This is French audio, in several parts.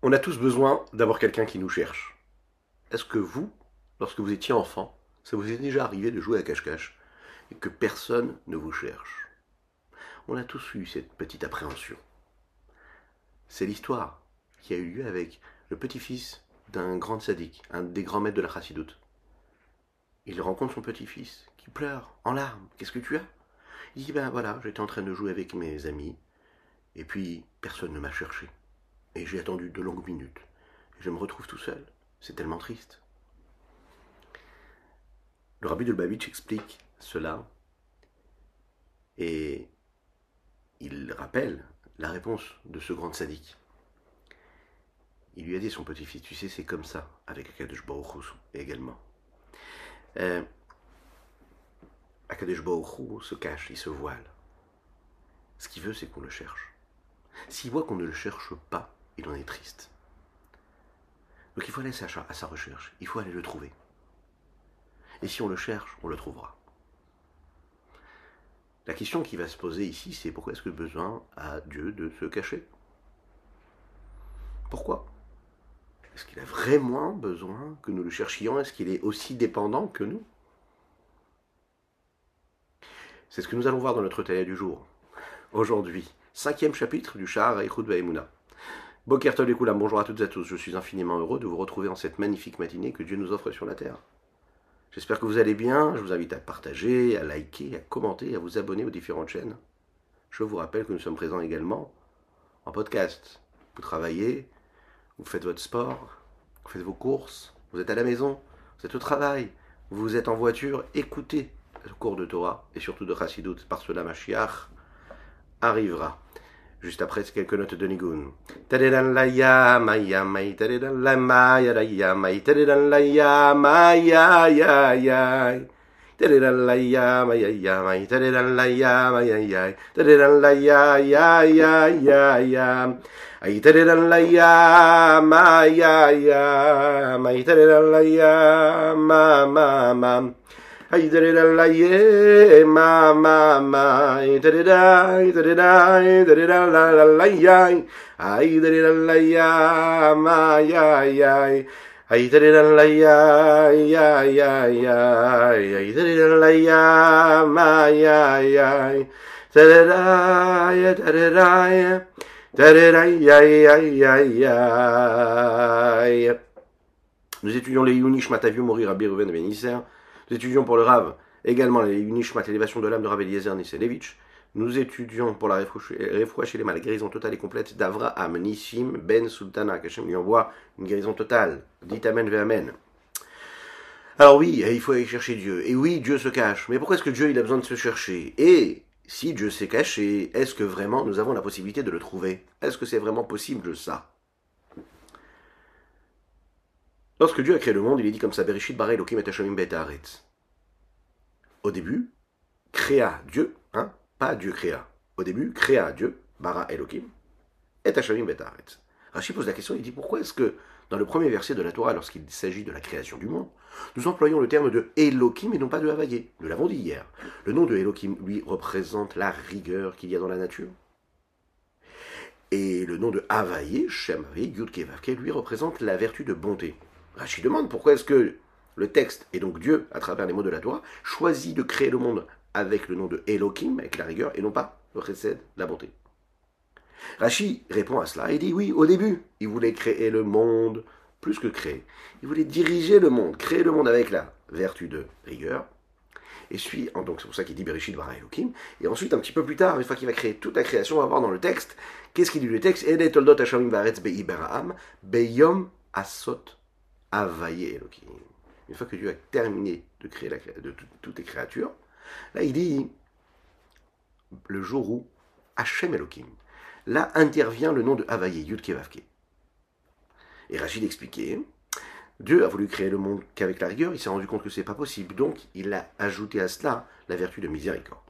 On a tous besoin d'avoir quelqu'un qui nous cherche. Est-ce que vous, lorsque vous étiez enfant, ça vous est déjà arrivé de jouer à cache-cache et que personne ne vous cherche? On a tous eu cette petite appréhension. C'est l'histoire qui a eu lieu avec le petit-fils d'un grand sadique, un des grands maîtres de la chassidoute. Il rencontre son petit-fils qui pleure en larmes. Qu'est-ce que tu as? Il dit ben voilà, j'étais en train de jouer avec mes amis et puis personne ne m'a cherché. Et j'ai attendu de longues minutes. Je me retrouve tout seul. C'est tellement triste. Le rabbi de Lubavitch explique cela et il rappelle la réponse de ce grand sadique. Il lui a dit son petit-fils, tu sais, c'est comme ça avec Akadosh Baruch également. Euh, Akadosh se cache, il se voile. Ce qu'il veut, c'est qu'on le cherche. S'il voit qu'on ne le cherche pas, il en est triste. Donc il faut aller à sa recherche, il faut aller le trouver. Et si on le cherche, on le trouvera. La question qui va se poser ici, c'est pourquoi est-ce que besoin a Dieu de se cacher? Pourquoi? Est-ce qu'il a vraiment besoin que nous le cherchions? Est-ce qu'il est aussi dépendant que nous? C'est ce que nous allons voir dans notre taille du jour. Aujourd'hui, cinquième chapitre du Shahar Eichud Vaimuna. Boker bonjour à toutes et à tous. Je suis infiniment heureux de vous retrouver en cette magnifique matinée que Dieu nous offre sur la terre. J'espère que vous allez bien. Je vous invite à partager, à liker, à commenter, à vous abonner aux différentes chaînes. Je vous rappelle que nous sommes présents également en podcast. Vous travaillez, vous faites votre sport, vous faites vos courses, vous êtes à la maison, vous êtes au travail, vous êtes en voiture, écoutez le cours de Torah et surtout de Chassidut, parce que la Mashiach arrivera. Juste après, quelques notes de Nigun ma ma ma la Nous étudions les Yunish Matavio mourir à Biruven Vénisser. Ben nous étudions pour le Rav également les Unishmat, l'élévation de l'âme de Rav Eliezer. Nous étudions pour la chez les la guérison totale et complète d'Avraham Nissim Ben Sultana. Qu'Hachem lui envoie une guérison totale. Dites Amen, ve Amen. Alors oui, il faut aller chercher Dieu. Et oui, Dieu se cache. Mais pourquoi est-ce que Dieu a besoin de se chercher? Et si Dieu s'est caché, est-ce que vraiment nous avons la possibilité de le trouver? Est-ce que c'est vraiment possible ça? Lorsque Dieu a créé le monde, il est dit comme ça, Bereshit bara Elohim et Hashamim Au début, créa Dieu, hein, pas Dieu créa. Au début, créa Dieu, bara Elohim, et Hashamim betaretz. Rachid pose la question, il dit pourquoi est-ce que dans le premier verset de la Torah, lorsqu'il s'agit de la création du monde, nous employons le terme de Elohim et non pas de Havayé. Nous l'avons dit hier. Le nom de Elohim, lui, représente la rigueur qu'il y a dans la nature. Et le nom de Havayé, Shem lui représente la vertu de bonté. Rachid demande pourquoi est-ce que le texte, et donc Dieu, à travers les mots de la Torah, choisit de créer le monde avec le nom de Elohim, avec la rigueur, et non pas le chesed, la bonté. Rachid répond à cela et dit oui, au début, il voulait créer le monde plus que créer. Il voulait diriger le monde, créer le monde avec la vertu de rigueur. Et suit, donc c'est pour ça qu'il dit Bereshit bara. Et ensuite, un petit peu plus tard, une fois qu'il va créer toute la création, on va voir dans le texte, qu'est-ce qu'il dit le texte? Toldot beyom asot Avaye Elohim. Une fois que Dieu a terminé de créer de toutes les créatures, là il dit le jour où Hachem Elohim, là intervient le nom de Havaye, Yud Kevavke. Et Rachid expliquait Dieu a voulu créer le monde qu'avec la rigueur, il s'est rendu compte que c'est pas possible, donc il a ajouté à cela la vertu de miséricorde.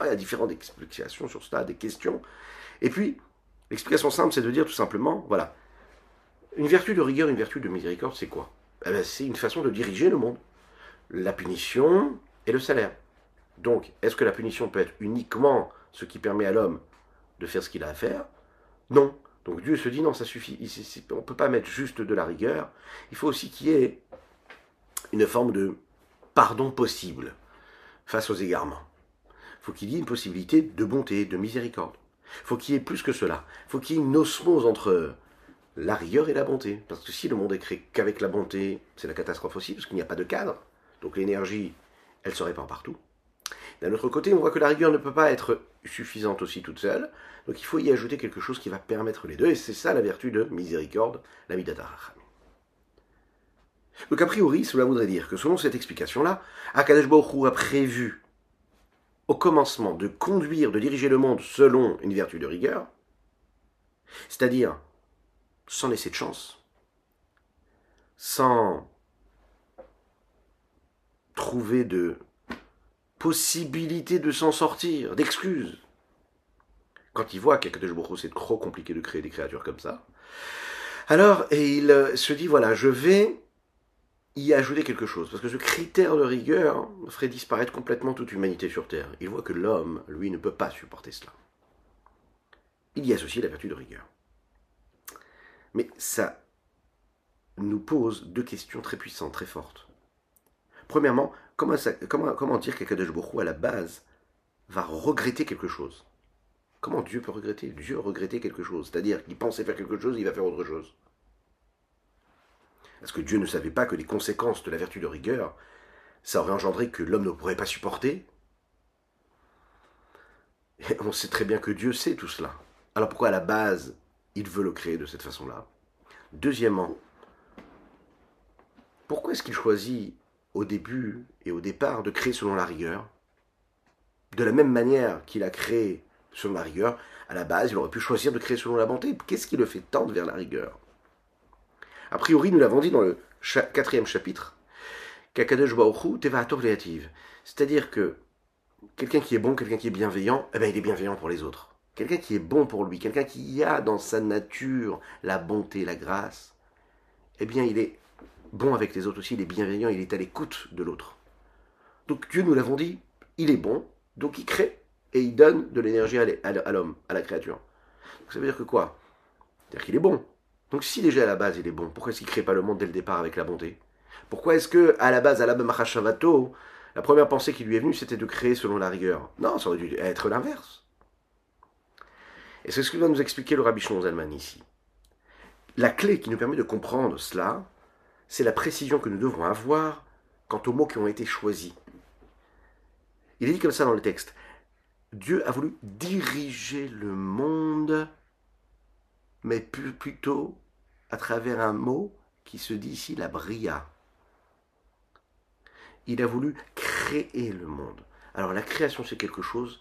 Il y a différentes explications sur cela, des questions. Et puis, l'explication simple, c'est de dire tout simplement, voilà, une vertu de rigueur, une vertu de miséricorde, c'est quoi? Eh ben, C'est une façon de diriger le monde. La punition et le salaire. Donc, est-ce que la punition peut être uniquement ce qui permet à l'homme de faire ce qu'il a à faire? Non. Donc Dieu se dit non, ça suffit, on ne peut pas mettre juste de la rigueur, il faut aussi qu'il y ait une forme de pardon possible face aux égarements. Il faut qu'il y ait une possibilité de bonté, de miséricorde. Il faut qu'il y ait plus que cela. Il faut qu'il y ait une osmose entre la rigueur et la bonté. Parce que si le monde est créé qu'avec la bonté, c'est la catastrophe aussi, parce qu'il n'y a pas de cadre. Donc l'énergie, elle se répand partout. D'un autre côté, on voit que la rigueur ne peut pas être suffisante aussi toute seule. Donc il faut y ajouter quelque chose qui va permettre les deux. Et c'est ça la vertu de miséricorde, la midata donc a priori, cela voudrait dire que selon cette explication-là, Akadosh Baruch a prévu au commencement de conduire, de diriger le monde selon une vertu de rigueur, c'est-à-dire sans laisser de chance, sans trouver de possibilité de s'en sortir, d'excuses. Quand il voit qu'Akadosh Baruch c'est trop compliqué de créer des créatures comme ça, alors il se dit voilà, je vais y ajouter quelque chose, parce que ce critère de rigueur ferait disparaître complètement toute humanité sur Terre. Il voit que l'homme, lui, ne peut pas supporter cela. Il y associe la vertu de rigueur. Mais ça nous pose deux questions très puissantes, très fortes. Premièrement, comment, comment, comment dire qu'Akadosh à la base, va regretter quelque chose? Comment Dieu peut regretter? Dieu regretter quelque chose, c'est-à-dire qu'il pensait faire quelque chose, il va faire autre chose. Parce que Dieu ne savait pas que les conséquences de la vertu de rigueur, ça aurait engendré que l'homme ne pourrait pas supporter. Et on sait très bien que Dieu sait tout cela. Alors pourquoi à la base, il veut le créer de cette façon-là Deuxièmement, pourquoi est-ce qu'il choisit au début et au départ de créer selon la rigueur? De la même manière qu'il a créé selon la rigueur, à la base, il aurait pu choisir de créer selon la bonté. Qu'est-ce qui le fait tendre vers la rigueur? A priori, nous l'avons dit dans le quatrième chapitre, C'est-à-dire que quelqu'un qui est bon, quelqu'un qui est bienveillant, eh ben, il est bienveillant pour les autres. Quelqu'un qui est bon pour lui, quelqu'un qui a dans sa nature la bonté, la grâce, eh bien, il est bon avec les autres aussi, il est bienveillant, il est à l'écoute de l'autre. Donc Dieu, nous l'avons dit, il est bon, donc il crée et il donne de l'énergie à l'homme, à la créature. ça veut dire que quoi? C'est-à-dire qu'il est bon, donc si déjà à la base il est bon, pourquoi est-ce qu'il ne crée pas le monde dès le départ avec la bonté? Pourquoi est-ce que à la base, à la Mahashavato, la première pensée qui lui est venue, c'était de créer selon la rigueur? Non, ça aurait dû être l'inverse. Et c'est ce que va nous expliquer le Rabbi Zalman ici. La clé qui nous permet de comprendre cela, c'est la précision que nous devons avoir quant aux mots qui ont été choisis. Il est dit comme ça dans le texte. Dieu a voulu diriger le monde, mais plutôt à travers un mot qui se dit ici la bria. Il a voulu créer le monde. Alors la création c'est quelque chose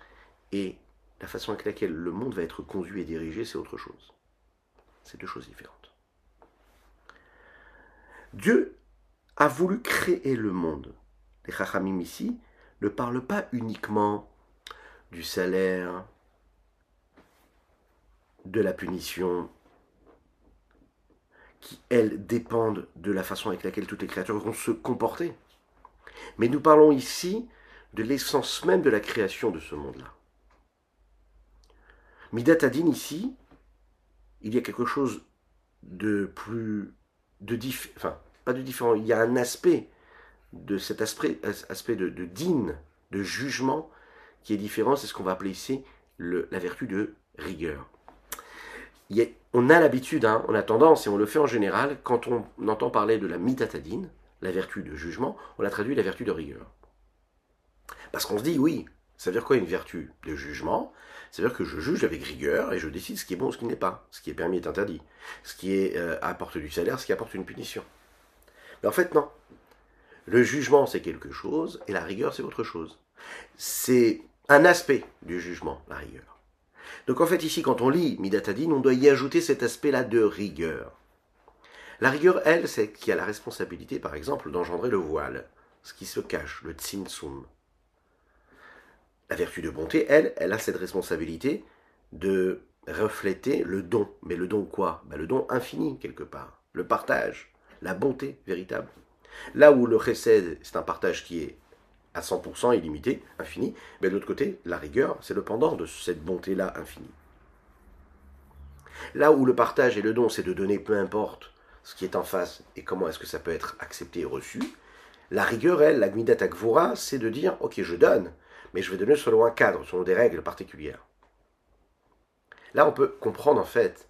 et la façon avec laquelle le monde va être conduit et dirigé c'est autre chose. C'est deux choses différentes. Dieu a voulu créer le monde. Les Chachamim ici ne parlent pas uniquement du salaire, de la punition, qui, elles, dépendent de la façon avec laquelle toutes les créatures vont se comporter. Mais nous parlons ici de l'essence même de la création de ce monde-là. Midatadin, ici, il y a quelque chose de plus. de enfin, pas de différent, il y a un aspect de cet aspect, de, de din, de jugement, qui est différent, c'est ce qu'on va appeler ici la vertu de rigueur on a l'habitude, hein, on a tendance, et on le fait en général, quand on entend parler de la mitatadine, la vertu de jugement, on la traduit la vertu de rigueur. Parce qu'on se dit, oui, ça veut dire quoi une vertu de jugement? Ça veut dire que je juge avec rigueur et je décide ce qui est bon ou ce qui n'est pas. Ce qui est permis est interdit. Ce qui est, euh, apporte du salaire, ce qui apporte une punition. Mais en fait, non. Le jugement, c'est quelque chose, et la rigueur, c'est autre chose. C'est un aspect du jugement, la rigueur. Donc en fait ici quand on lit Midatadin, on doit y ajouter cet aspect-là de rigueur. La rigueur, elle, c'est qui a la responsabilité par exemple d'engendrer le voile, ce qui se cache, le tsinsum. La vertu de bonté, elle, elle a cette responsabilité de refléter le don. Mais le don quoi? Ben, Le don infini quelque part, le partage, la bonté véritable. Là où le chesed, c'est un partage qui est à 100% illimité, infini, mais de l'autre côté, la rigueur, c'est le pendant de cette bonté-là infinie. Là où le partage et le don, c'est de donner peu importe ce qui est en face et comment est-ce que ça peut être accepté et reçu, la rigueur, elle, la gmidat akvura, c'est de dire, ok, je donne, mais je vais donner selon un cadre, selon des règles particulières. Là, on peut comprendre en fait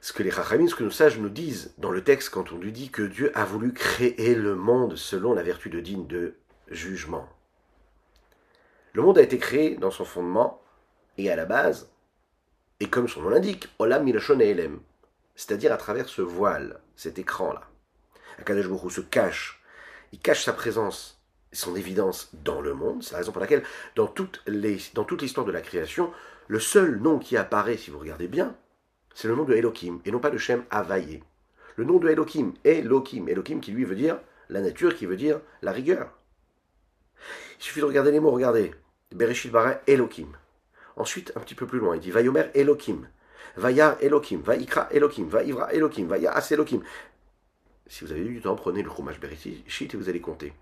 ce que les Chachamim, ce que nos sages nous disent dans le texte quand on lui dit que Dieu a voulu créer le monde selon la vertu de digne de jugement. Le monde a été créé dans son fondement et à la base, et comme son nom l'indique, Olam Milashon Elem, c'est-à-dire à travers ce voile, cet écran-là. Akadosh Baruch se cache, il cache sa présence son évidence dans le monde. C'est la raison pour laquelle, dans toute l'histoire de la création, le seul nom qui apparaît, si vous regardez bien, c'est le nom de Elohim, et non pas de Shem Havaïe. Le nom de Elohim, Elohim, Elohim qui lui veut dire la nature, qui veut dire la rigueur. Il suffit de regarder les mots, regardez. Bereshit bara Elohim. Ensuite, un petit peu plus loin, il dit Vayomer Elohim. Vayar Elohim, Vaikra Elohim, Vaivra Elohim, Vayas Elohim. Si vous avez du temps, prenez le Chumash Bereshit et vous allez compter.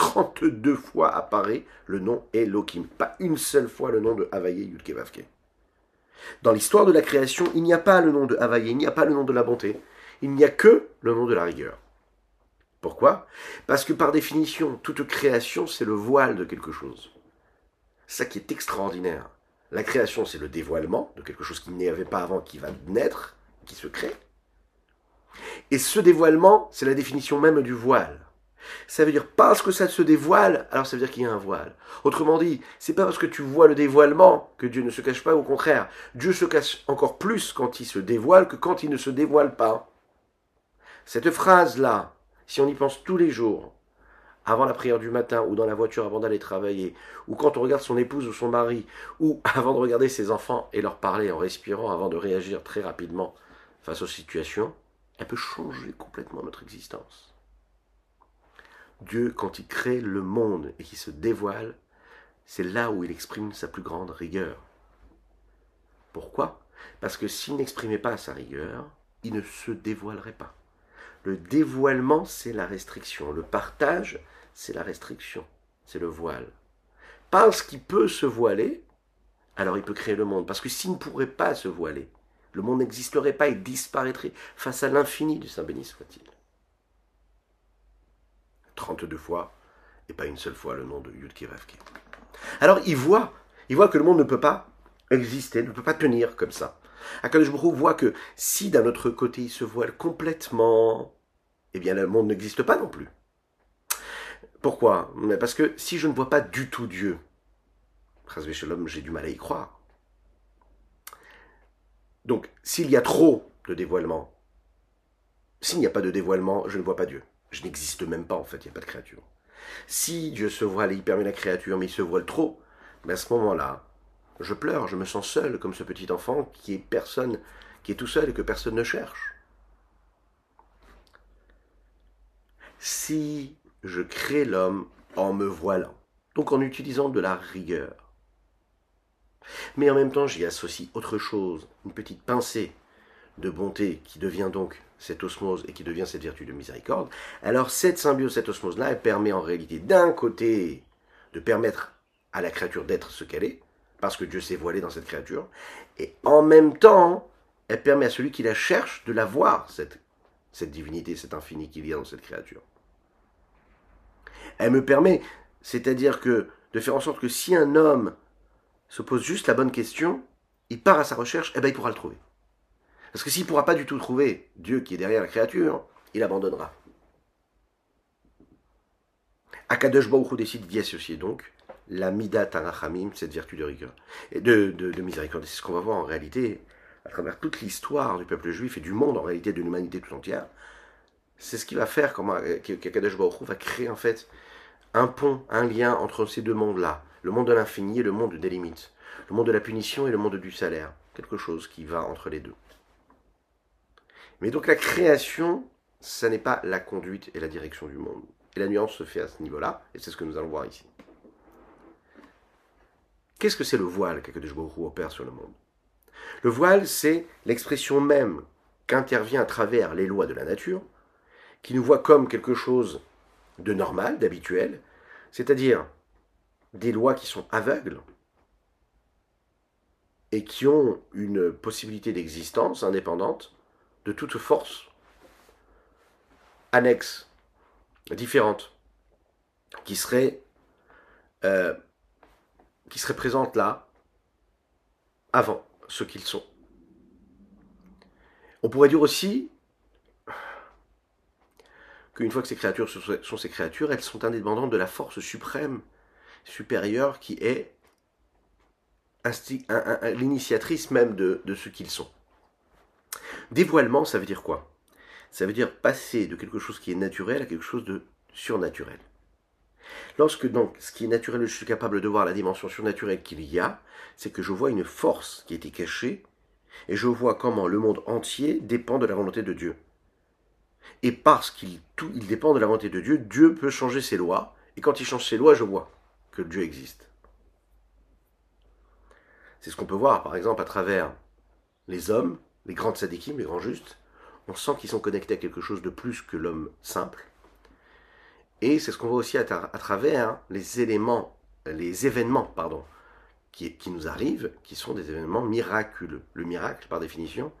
32 fois apparaît le nom Elohim, pas une seule fois le nom de Havaye Yudkevavke. Dans l'histoire de la création, il n'y a pas le nom de Havaye, il n'y a pas le nom de la bonté, il n'y a que le nom de la rigueur. Pourquoi? Parce que par définition, toute création, c'est le voile de quelque chose. Ça qui est extraordinaire. La création, c'est le dévoilement de quelque chose qui n'y avait pas avant, qui va naître, qui se crée. Et ce dévoilement, c'est la définition même du voile. Ça veut dire parce que ça se dévoile, alors ça veut dire qu'il y a un voile. Autrement dit, c'est pas parce que tu vois le dévoilement que Dieu ne se cache pas, au contraire, Dieu se cache encore plus quand il se dévoile que quand il ne se dévoile pas. Cette phrase-là, si on y pense tous les jours, avant la prière du matin, ou dans la voiture avant d'aller travailler, ou quand on regarde son épouse ou son mari, ou avant de regarder ses enfants et leur parler en respirant avant de réagir très rapidement face aux situations, elle peut changer complètement notre existence. Dieu, quand il crée le monde et qu'il se dévoile, c'est là où il exprime sa plus grande rigueur. Pourquoi? Parce que s'il n'exprimait pas sa rigueur, il ne se dévoilerait pas. Le dévoilement, c'est la restriction. Le partage, c'est la restriction. C'est le voile. Parce qu'il peut se voiler, alors il peut créer le monde. Parce que s'il ne pourrait pas se voiler, le monde n'existerait pas, il disparaîtrait face à l'infini du Saint béni soit-il. 32 fois, et pas une seule fois le nom de Yudke Alors il voit, il voit que le monde ne peut pas exister, ne peut pas tenir comme ça. Akadosh voit que si d'un autre côté il se voile complètement, eh bien le monde n'existe pas non plus. Pourquoi? Parce que si je ne vois pas du tout Dieu, j'ai du mal à y croire. Donc, s'il y a trop de dévoilement, s'il n'y a pas de dévoilement, je ne vois pas Dieu. Je n'existe même pas en fait, il n'y a pas de créature. Si Dieu se voile et il permet la créature, mais il se voile trop, mais à ce moment-là, je pleure, je me sens seul comme ce petit enfant qui est personne, qui est tout seul et que personne ne cherche. Si je crée l'homme en me voilant, donc en utilisant de la rigueur, mais en même temps j'y associe autre chose, une petite pincée de bonté qui devient donc cette osmose et qui devient cette vertu de miséricorde, alors cette symbiose, cette osmose-là, elle permet en réalité d'un côté de permettre à la créature d'être ce qu'elle est, parce que Dieu s'est voilé dans cette créature, et en même temps, elle permet à celui qui la cherche de la voir, cette, cette divinité, cet infini qu'il y a dans cette créature. Elle me permet, c'est-à-dire que de faire en sorte que si un homme se pose juste la bonne question, il part à sa recherche, et eh ben il pourra le trouver. Parce que s'il ne pourra pas du tout trouver Dieu qui est derrière la créature, il abandonnera. Akadosh Baruch décide d'y associer donc la Midat Tanachamim, cette vertu de rigueur, et de, de, miséricorde. C'est ce qu'on va voir en réalité à travers toute l'histoire du peuple juif et du monde, en réalité de l'humanité tout entière. C'est ce qui va faire qu'Akadosh Baruch va créer en fait un pont, un lien entre ces deux mondes-là, le monde de l'infini et le monde des limites, le monde de la punition et le monde du salaire, quelque chose qui va entre les deux. Mais donc la création, ça n'est pas la conduite et la direction du monde. Et la nuance se fait à ce niveau-là, et c'est ce que nous allons voir ici. Qu'est-ce que c'est le voile qu'Akadosh opère sur le monde? Le voile, c'est l'expression même qu'intervient à travers les lois de la nature, qui nous voit comme quelque chose de normal, d'habituel, c'est-à-dire des lois qui sont aveugles, et qui ont une possibilité d'existence indépendante de toute force annexe, différente, qui serait, euh, qui serait présente là, avant ce qu'ils sont. On pourrait dire aussi qu'une fois que ces créatures sont ces créatures, elles sont indépendantes de la force suprême, supérieure, qui est l'initiatrice même de, de ce qu'ils sont. Dévoilement, ça veut dire quoi? Ça veut dire passer de quelque chose qui est naturel à quelque chose de surnaturel. Lorsque donc ce qui est naturel, je suis capable de voir la dimension surnaturelle qu'il y a, c'est que je vois une force qui était cachée, et je vois comment le monde entier dépend de la volonté de Dieu. Et parce qu'il tout, dépend de la volonté de Dieu, Dieu peut changer ses lois, et quand il change ses lois, je vois que Dieu existe. C'est ce qu'on peut voir, par exemple, à travers les hommes, les grands tzadikim, les grands justes. On sent qu'ils sont connectés à quelque chose de plus que l'homme simple. Et c'est ce qu'on voit aussi à, travers les éléments, les événements, pardon, qui, qui, nous arrivent, qui sont des événements miraculeux. Le miracle, par définition,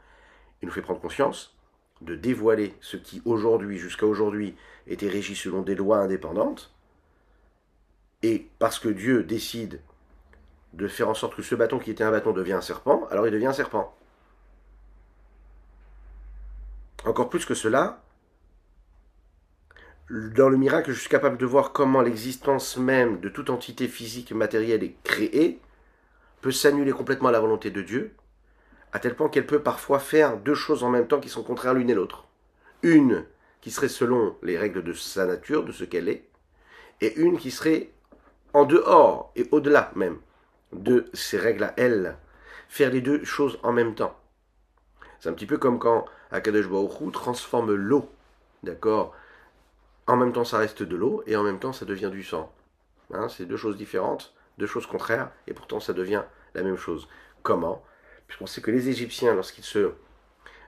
il nous fait prendre conscience de dévoiler ce qui aujourd'hui, jusqu'à aujourd'hui, était régi selon des lois indépendantes. Et parce que Dieu décide de faire en sorte que ce bâton qui était un bâton devient un serpent, alors il devient un serpent. Encore plus que cela, dans le miracle, je suis capable de voir comment l'existence même de toute entité physique matérielle est créée, peut s'annuler complètement à la volonté de Dieu, à tel point qu'elle peut parfois faire deux choses en même temps qui sont contraires l'une et l'autre. Une qui serait selon les règles de sa nature, de ce qu'elle est, et une qui serait en dehors et au-delà même de ces règles à elle. Faire les deux choses en même temps. C'est un petit peu comme quand Akadosh Baruch transforme l'eau, d'accord? En même temps, ça reste de l'eau et en même temps, ça devient du sang. Hein, c'est deux choses différentes, deux choses contraires, et pourtant, ça devient la même chose. Comment? Puisqu'on sait que les Égyptiens, lorsqu'ils se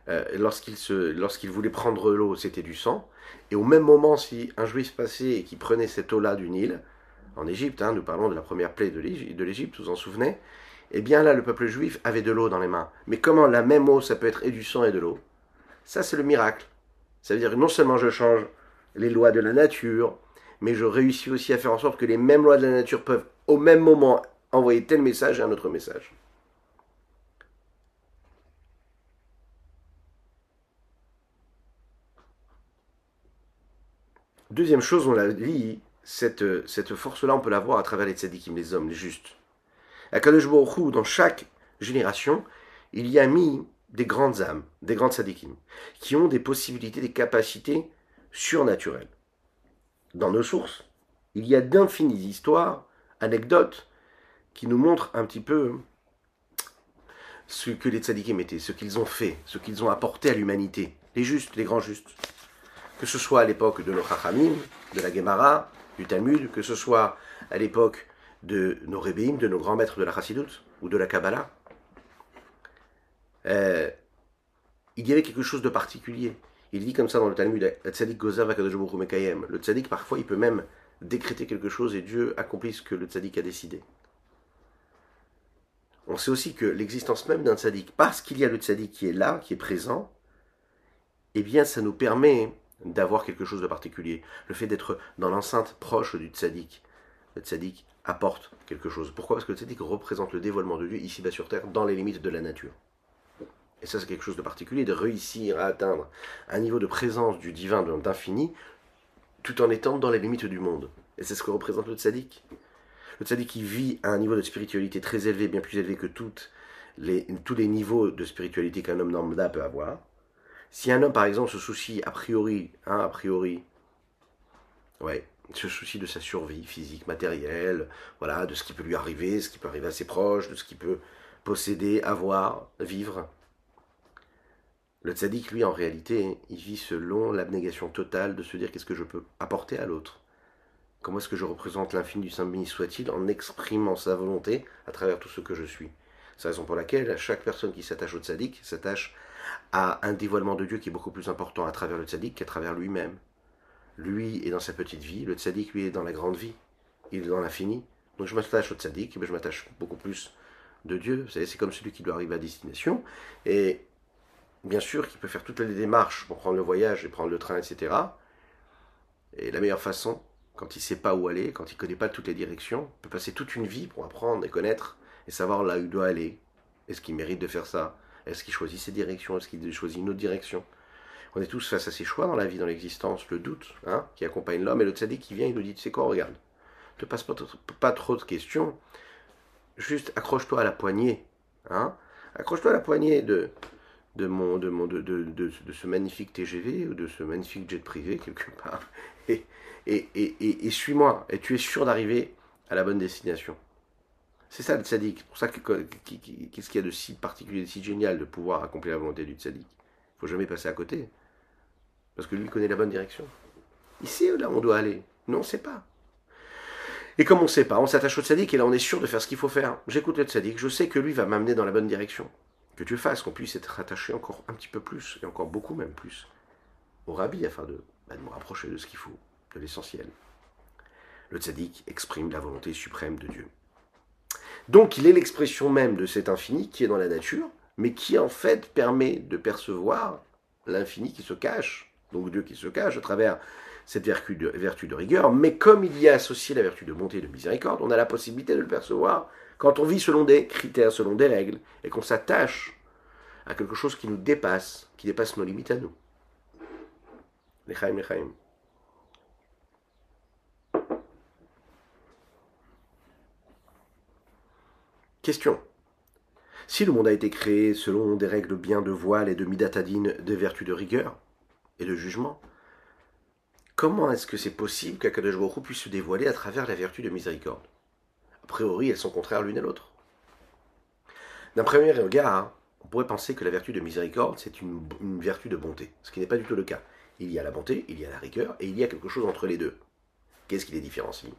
euh, lorsqu'ils lorsqu'ils voulaient prendre l'eau, c'était du sang. Et au même moment, si un juif passait et qui prenait cette eau-là du Nil, en Égypte, hein, nous parlons de la première plaie de l'Égypte, vous vous en souvenez? Eh bien là, le peuple juif avait de l'eau dans les mains. Mais comment la même eau, ça peut être et du sang et de l'eau? Ça, c'est le miracle. Ça veut dire que non seulement je change les lois de la nature, mais je réussis aussi à faire en sorte que les mêmes lois de la nature peuvent au même moment envoyer tel message et un autre message. Deuxième chose, on l'a dit, cette, force-là, on peut la voir à travers les tzadikim, les hommes, les justes. À Kadosh dans chaque génération, il y a mis des grandes âmes, des grandes tzadikim, qui ont des possibilités, des capacités surnaturelles. Dans nos sources, il y a d'infinies histoires, anecdotes, qui nous montrent un petit peu ce que les tzadikim étaient, ce qu'ils ont fait, ce qu'ils ont apporté à l'humanité, les justes, les grands justes que ce soit à l'époque de nos de la Gemara, du Talmud, que ce soit à l'époque de nos Rebbeim, de nos grands maîtres de la Chassidut ou de la Kabbalah, euh, il y avait quelque chose de particulier. Il dit comme ça dans le Talmud, le tzaddik parfois il peut même décréter quelque chose et Dieu accomplit ce que le tzaddik a décidé. On sait aussi que l'existence même d'un tzaddik, parce qu'il y a le tzaddik qui est là, qui est présent, eh bien ça nous permet d'avoir quelque chose de particulier. Le fait d'être dans l'enceinte proche du tzaddik. Le tzaddik apporte quelque chose. Pourquoi? Parce que le tzaddik représente le dévoilement de Dieu ici-bas sur terre dans les limites de la nature. Et ça, c'est quelque chose de particulier, de réussir à atteindre un niveau de présence du divin, d'infini, tout en étant dans les limites du monde. Et c'est ce que représente le tzaddik. Le tzaddik qui vit à un niveau de spiritualité très élevé, bien plus élevé que toutes les, tous les niveaux de spiritualité qu'un homme lambda peut avoir, si un homme, par exemple, se soucie a priori, hein, a priori, ouais, se soucie de sa survie physique, matérielle, voilà, de ce qui peut lui arriver, ce qui peut arriver à ses proches, de ce qu'il peut posséder, avoir, vivre. Le tzaddik, lui, en réalité, il vit selon l'abnégation totale de se dire qu'est-ce que je peux apporter à l'autre. Comment est-ce que je représente l'infini du Saint béni soit-il en exprimant sa volonté à travers tout ce que je suis? C'est la raison pour laquelle chaque personne qui s'attache au tzaddik s'attache à un dévoilement de Dieu qui est beaucoup plus important à travers le tzaddik qu'à travers lui-même. Lui est dans sa petite vie, le tzaddik lui est dans la grande vie, il est dans l'infini. Donc je m'attache au tzaddik, mais je m'attache beaucoup plus de Dieu. Vous savez, c'est comme celui qui doit arriver à destination. Et bien sûr qu'il peut faire toutes les démarches pour prendre le voyage et prendre le train, etc. Et la meilleure façon, quand il ne sait pas où aller, quand il ne connaît pas toutes les directions, il peut passer toute une vie pour apprendre et connaître et savoir là où il doit aller. Est-ce qu'il mérite de faire ça? Est-ce qu'il choisit ses directions? Est-ce qu'il choisit une autre direction? On est tous face à ces choix dans la vie, dans l'existence, le doute hein, qui accompagne l'homme et le tzaddik qui vient, il nous dit, tu sais quoi, regarde, ne te passe pas, trop de questions, juste accroche-toi à la poignée, hein, accroche-toi à la poignée de, de, mon, de, mon, de, de, de, ce magnifique TGV ou de ce magnifique jet privé quelque part, et, et, et, et, suis-moi, et tu es sûr d'arriver à la bonne destination. C'est ça le tzaddik. C'est pour ça que qu'est-ce qu'il y a de si particulier, de si génial de pouvoir accomplir la volonté du tzaddik. Il faut jamais passer à côté. Parce que lui connaît la bonne direction. Il sait là on doit aller. Non, on ne sait pas. Et comme on ne sait pas, on s'attache au tzaddik et là on est sûr de faire ce qu'il faut faire. J'écoute le tzaddik, je sais que lui va m'amener dans la bonne direction. Que tu fasses, qu'on puisse être attaché encore un petit peu plus, et encore beaucoup même plus, au rabbi afin de, bah, de me rapprocher de ce qu'il faut, de l'essentiel. Le tzaddik exprime la volonté suprême de Dieu. Donc il est l'expression même de cet infini qui est dans la nature, mais qui en fait permet de percevoir l'infini qui se cache, donc Dieu qui se cache à travers cette vertu de, vertu de rigueur, mais comme il y a associé la vertu de bonté et de miséricorde, on a la possibilité de le percevoir quand on vit selon des critères, selon des règles, et qu'on s'attache à quelque chose qui nous dépasse, qui dépasse nos limites à nous. Lechaim, lechaim. Question. Si le monde a été créé selon des règles bien de voile et de midatadine, des vertus de rigueur de jugement, comment est-ce que c'est possible qu'Akadosh puisse se dévoiler à travers la vertu de miséricorde? A priori, elles sont contraires l'une à l'autre. D'un premier regard, on pourrait penser que la vertu de miséricorde, c'est une, vertu de bonté, ce qui n'est pas du tout le cas. Il y a la bonté, il y a la rigueur, et il y a quelque chose entre les deux. Qu'est-ce qui les différencie?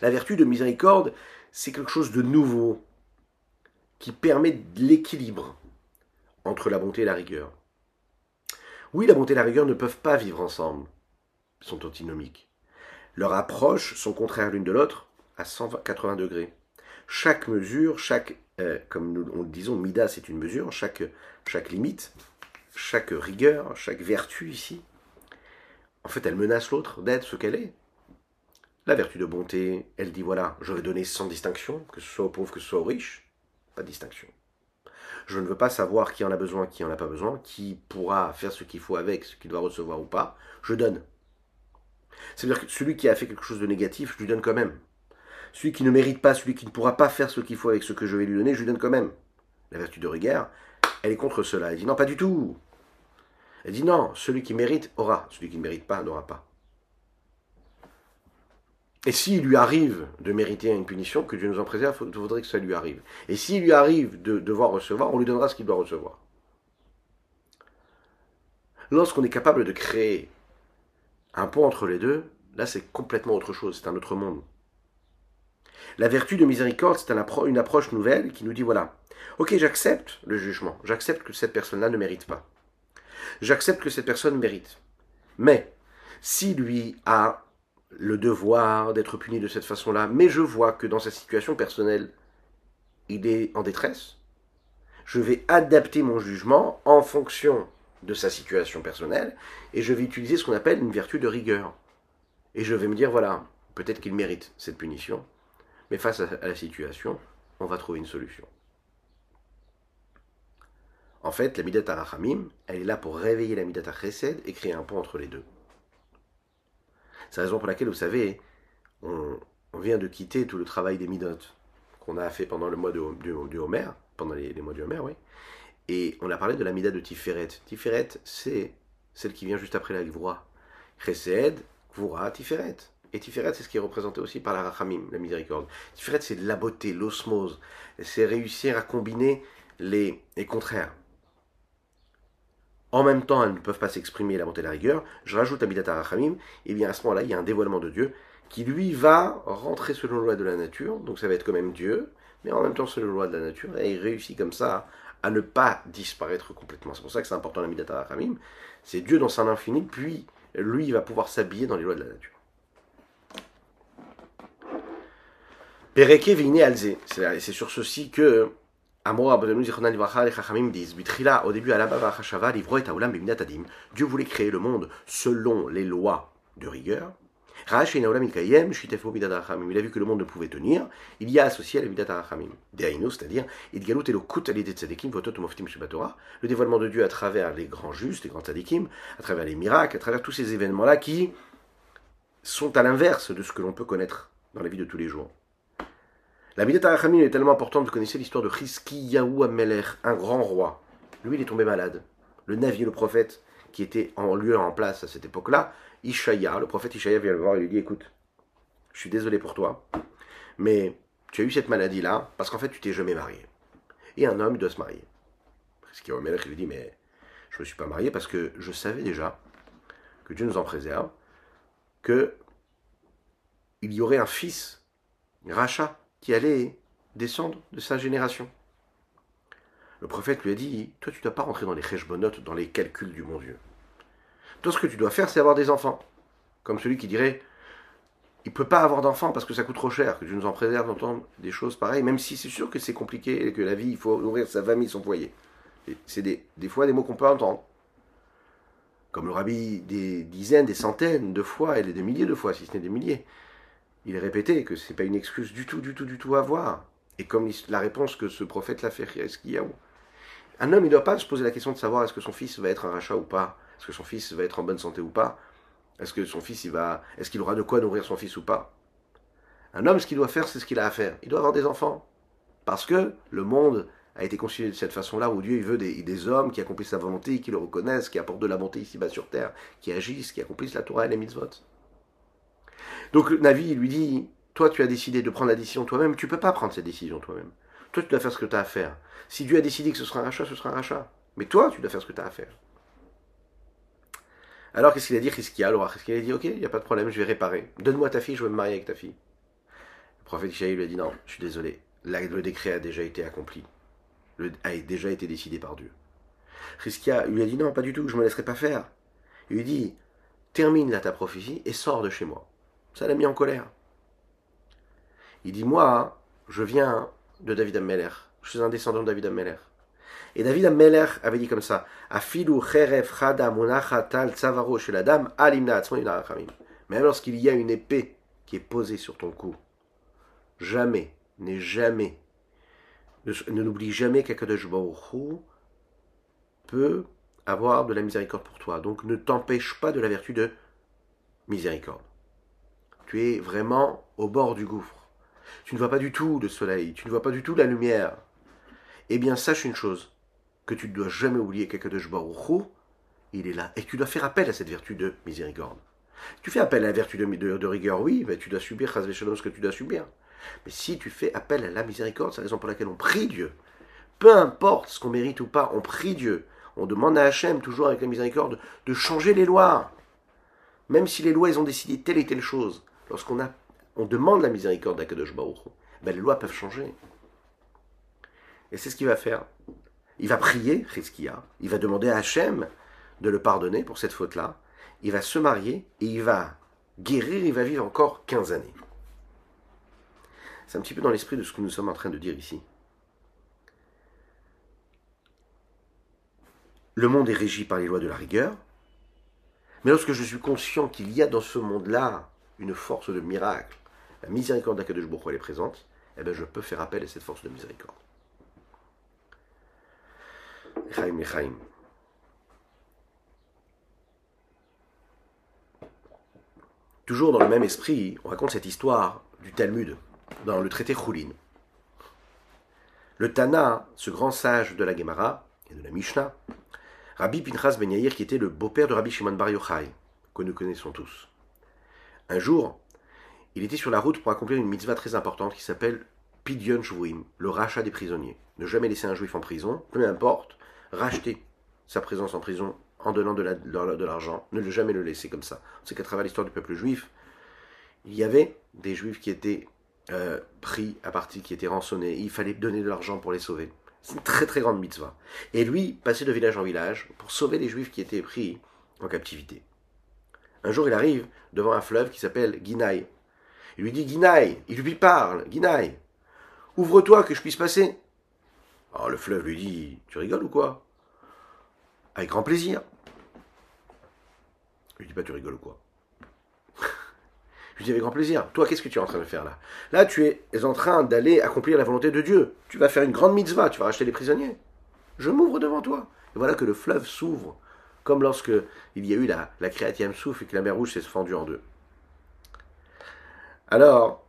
La vertu de miséricorde, c'est quelque chose de nouveau, qui permet l'équilibre entre la bonté et la rigueur. Oui, la bonté et la rigueur ne peuvent pas vivre ensemble, sont antinomiques. Leurs approches sont contraires l'une de l'autre à 180 degrés. Chaque mesure, chaque, euh, comme nous le disons, mida c'est une mesure, chaque, chaque limite, chaque rigueur, chaque vertu ici, en fait elle menace l'autre d'être ce qu'elle est. La vertu de bonté, elle dit voilà, je vais donner sans distinction, que ce soit aux pauvres, que ce soit aux riches, pas de distinction. Je ne veux pas savoir qui en a besoin, qui en a pas besoin, qui pourra faire ce qu'il faut avec, ce qu'il doit recevoir ou pas. Je donne. C'est-à-dire que celui qui a fait quelque chose de négatif, je lui donne quand même. Celui qui ne mérite pas, celui qui ne pourra pas faire ce qu'il faut avec ce que je vais lui donner, je lui donne quand même. La vertu de rigueur, elle est contre cela. Elle dit non, pas du tout. Elle dit non, celui qui mérite aura, celui qui ne mérite pas n'aura pas. Et s'il lui arrive de mériter une punition, que Dieu nous en préserve, il faudrait que ça lui arrive. Et s'il lui arrive de devoir recevoir, on lui donnera ce qu'il doit recevoir. Lorsqu'on est capable de créer un pont entre les deux, là c'est complètement autre chose, c'est un autre monde. La vertu de miséricorde, c'est une approche nouvelle qui nous dit voilà, ok, j'accepte le jugement, j'accepte que cette personne-là ne mérite pas. J'accepte que cette personne mérite. Mais, si lui a le devoir d'être puni de cette façon-là, mais je vois que dans sa situation personnelle, il est en détresse, je vais adapter mon jugement en fonction de sa situation personnelle, et je vais utiliser ce qu'on appelle une vertu de rigueur. Et je vais me dire, voilà, peut-être qu'il mérite cette punition, mais face à la situation, on va trouver une solution. En fait, la Midata Rachamim, elle est là pour réveiller la Midata Chesed et créer un pont entre les deux. C'est la raison pour laquelle, vous savez, on, vient de quitter tout le travail des Midot qu'on a fait pendant le mois de, du, Homer, pendant les, mois du Homer, oui. Et on a parlé de la Mida de Tiferet. Tiferet, c'est celle qui vient juste après la Gvura. Chesed, Gvura, Tiferet. Et Tiferet, c'est ce qui est représenté aussi par la Rachamim, la miséricorde. Tiferet, c'est la beauté, l'osmose. C'est réussir à combiner les contraires en même temps elles ne peuvent pas s'exprimer et la rigueur, je rajoute Abidat Rachamim, et bien à ce moment-là, il y a un dévoilement de Dieu qui lui va rentrer selon la loi de la nature, donc ça va être quand même Dieu, mais en même temps selon la loi de la nature, et il réussit comme ça à ne pas disparaître complètement. C'est pour ça que c'est important l'Amidat Rachamim, c'est Dieu dans son infini, puis lui va pouvoir s'habiller dans les lois de la nature. Pereke Vine Alze. C'est sur ceci que Au début. Dieu voulait créer le monde selon les lois de rigueur. Il a vu que le monde ne pouvait tenir. Il y a associé la Midat Arachamim. C'est-à-dire. Le dévoilement de Dieu à travers les grands justes, les grands Tzadikim, à travers les miracles, à travers tous ces événements-là qui sont à l'inverse de ce que l'on peut connaître dans la vie de tous les jours. La Midat Arachamim est tellement importante, vous connaissez l'histoire de Chizkiyahu Amelech, un grand roi. Lui, il est tombé malade. Le Navi, le prophète, qui était en lieu en place à cette époque-là, Ishaya, le prophète Ishaya vient le voir et lui dit Écoute, je suis désolé pour toi, mais tu as eu cette maladie-là parce qu'en fait tu t'es jamais marié. Et un homme doit se marier. Qui est il lui dit Mais je ne me suis pas marié parce que je savais déjà que Dieu nous en préserve, que il y aurait un fils, Racha, qui allait descendre de sa génération. Le prophète lui a dit Toi, tu ne dois pas rentrer dans les cheshbonotes, dans les calculs du bon Dieu. Toi, ce que tu dois faire, c'est avoir des enfants. Comme celui qui dirait il ne peut pas avoir d'enfants parce que ça coûte trop cher, que Dieu nous en préserve d'entendre des choses pareilles, même si c'est sûr que c'est compliqué et que la vie, il faut nourrir sa famille, son foyer. C'est des, des fois des mots qu'on peut entendre. Comme le rabbi des dizaines, des centaines de fois, et des milliers de fois, si ce n'est des milliers. Il est répété que ce n'est pas une excuse du tout, du tout, du tout à avoir. Et comme la réponse que ce prophète l'a fait, est-ce qu'il y a où Un homme, il ne doit pas se poser la question de savoir est-ce que son fils va être un rachat ou pas. Est-ce que son fils va être en bonne santé ou pas? Est-ce que son fils, il va, est-ce qu'il aura de quoi nourrir son fils ou pas? Un homme, ce qu'il doit faire, c'est ce qu'il a à faire. Il doit avoir des enfants. Parce que le monde a été constitué de cette façon-là, où Dieu il veut des, hommes qui accomplissent sa volonté, qui le reconnaissent, qui apportent de la bonté ici-bas sur terre, qui agissent, qui accomplissent la Torah et les mitzvot. Donc Navi lui dit, toi tu as décidé de prendre la décision toi-même, tu ne peux pas prendre cette décision toi-même. Toi tu dois faire ce que tu as à faire. Si Dieu a décidé que ce sera un rachat, ce sera un rachat. Mais toi tu dois faire ce que tu as à faire. Alors qu'est-ce qu'il a dit Chizkia Alors? Chizkia a dit Ok, il n'y a pas de problème, je vais réparer. Donne-moi ta fille, je veux me marier avec ta fille. Le prophète Ishaï lui a dit Non, je suis désolé. le décret a déjà été accompli. Le, a déjà été décidé par Dieu. Chizkia lui a dit Non, pas du tout, je ne me laisserai pas faire. Il lui dit Termine là ta prophétie et sors de chez moi. Ça l'a mis en colère. Il dit Moi, je viens de David Ammeler. Je suis un descendant de David Ammeler. Et David Ameler avait dit comme ça Afilu tal tzavaro chez la dame, Même lorsqu'il y a une épée qui est posée sur ton cou, jamais, n'est jamais, ne, n'oublie jamais qu'Akadosh peut avoir de la miséricorde pour toi. Donc ne t'empêche pas de la vertu de miséricorde. Tu es vraiment au bord du gouffre. Tu ne vois pas du tout le soleil, tu ne vois pas du tout la lumière. Eh bien, sache une chose que tu ne dois jamais oublier qu'Akadosh Baruch il est là. Et tu dois faire appel à cette vertu de miséricorde. Tu fais appel à la vertu de, rigueur, oui, mais tu dois subir ce que tu dois subir. Mais si tu fais appel à la miséricorde, c'est la raison pour laquelle on prie Dieu. Peu importe ce qu'on mérite ou pas, on prie Dieu. On demande à Hachem, toujours avec la miséricorde, de changer les lois. Même si les lois, ils ont décidé telle et telle chose. Lorsqu'on on demande la miséricorde d'Akadosh Baruch ben les lois peuvent changer. Et c'est ce qu'il va faire. Il va prier, Chizkia, il va demander à Hachem de le pardonner pour cette faute-là. Il va se marier et il va guérir, il va vivre encore 15 années. C'est un petit peu dans l'esprit de ce que nous sommes en train de dire ici. Le monde est régi par les lois de la rigueur, mais lorsque je suis conscient qu'il y a dans ce monde-là une force de miracle, la miséricorde d'Akadosh Baruch est présente, eh bien je peux faire appel à cette force de miséricorde. Toujours dans le même esprit, on raconte cette histoire du Talmud dans le traité Choulin. Le Tana, ce grand sage de la Gemara et de la Mishnah, Rabbi Pinchas Ben Yair, qui était le beau-père de Rabbi Shimon Bar Yochai, que nous connaissons tous. Un jour, il était sur la route pour accomplir une mitzvah très importante qui s'appelle Pidyon Shvuim, le rachat des prisonniers. Ne jamais laisser un juif en prison, peu importe, racheter sa présence en prison en donnant de l'argent, ne jamais le laisser comme ça. Sait qu'à travers l'histoire du peuple juif, il y avait des juifs qui étaient euh, pris à partie, qui étaient rançonnés, il fallait donner de l'argent pour les sauver. C'est une très très grande mitzvah. Et lui passait de village en village pour sauver les juifs qui étaient pris en captivité. Un jour, il arrive devant un fleuve qui s'appelle Guinaï. Il lui dit Guinaï, il lui parle, Guinaï, ouvre-toi que je puisse passer. Alors le fleuve lui dit Tu rigoles ou quoi? Avec grand plaisir. Il lui dit pas Tu rigoles ou quoi? Je lui dis avec grand plaisir. Toi, qu'est-ce que tu es en train de faire là? Là, tu es en train d'aller accomplir la volonté de Dieu. Tu vas faire une grande mitzvah, tu vas racheter les prisonniers. Je m'ouvre devant toi. Et voilà que le fleuve s'ouvre, comme lorsque il y a eu la, la créatième souffle et que la mer rouge s'est fendue en deux. Alors,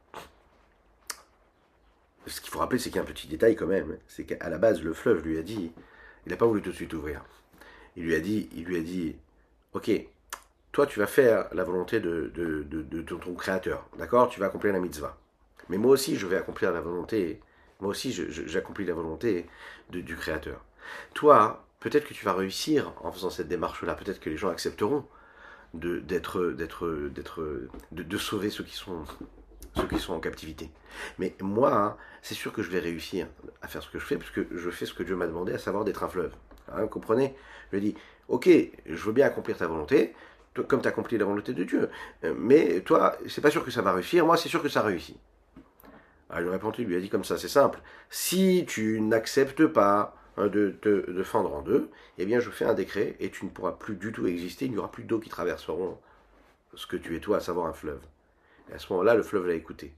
ce qu'il faut rappeler, c'est qu'il y a un petit détail quand même. C'est qu'à la base, le fleuve lui a dit, il n'a pas voulu tout de suite ouvrir. Il lui a dit, il lui a dit, ok, toi tu vas faire la volonté de, de, ton créateur, d'accord? Tu vas accomplir la mitzvah. Mais moi aussi, je vais accomplir la volonté. Moi aussi, j'accomplis la volonté du créateur. Toi, peut-être que tu vas réussir en faisant cette démarche-là. Peut-être que les gens accepteront de d'être d'être d'être de, sauver ceux qui sont ceux qui sont en captivité. Mais moi, hein, c'est sûr que je vais réussir à faire ce que je fais, parce que je fais ce que Dieu m'a demandé, à savoir d'être un fleuve. Hein, vous comprenez? Je dis, ok, je veux bien accomplir ta volonté, comme tu accomplis la volonté de Dieu. Euh, mais toi, c'est pas sûr que ça va réussir, moi c'est sûr que ça réussit. Alors, le répondu lui a dit comme ça, c'est simple. Si tu n'acceptes pas hein, de te fendre en deux, eh bien je fais un décret et tu ne pourras plus du tout exister, il n'y aura plus d'eau qui traverseront ce que tu es toi, à savoir un fleuve. Et à ce moment-là, le fleuve l'a écouté.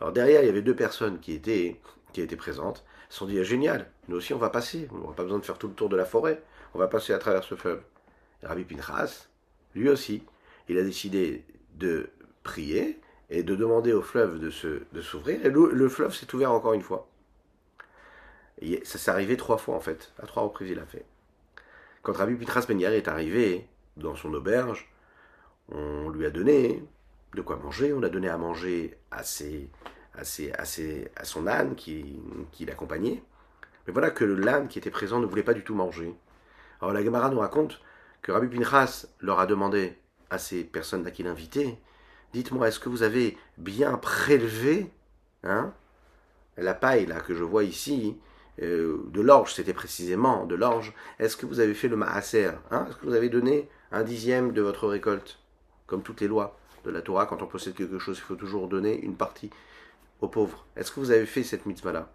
Alors derrière, il y avait deux personnes qui étaient, qui étaient présentes. Se sont dit, ah, génial, nous aussi on va passer, on n'aura pas besoin de faire tout le tour de la forêt, on va passer à travers ce fleuve. Rabbi Pinchas, lui aussi, il a décidé de prier et de demander au fleuve de, se, de s'ouvrir. Et le, fleuve s'est ouvert encore une fois. Et ça s'est arrivé trois fois en fait. À trois reprises il a fait. Quand Rabbi Pinchas Ben est arrivé dans son auberge, on lui a donné de quoi manger, on a donné à manger à, ses, à, à son âne qui, qui l'accompagnait. Mais voilà que l'âne qui était présent ne voulait pas du tout manger. Alors la Gemara nous raconte que Rabbi Pinchas leur a demandé à ces personnes à qui l'invitait, dites-moi, est-ce que vous avez bien prélevé hein, la paille là que je vois ici, euh, de l'orge, c'était précisément de l'orge, est-ce que vous avez fait le maaser hein, Est-ce que vous avez donné un dixième de votre récolte, comme toutes les lois de la Torah, quand on possède quelque chose, il faut toujours donner une partie aux pauvres. Est-ce que vous avez fait cette mitzvah-là?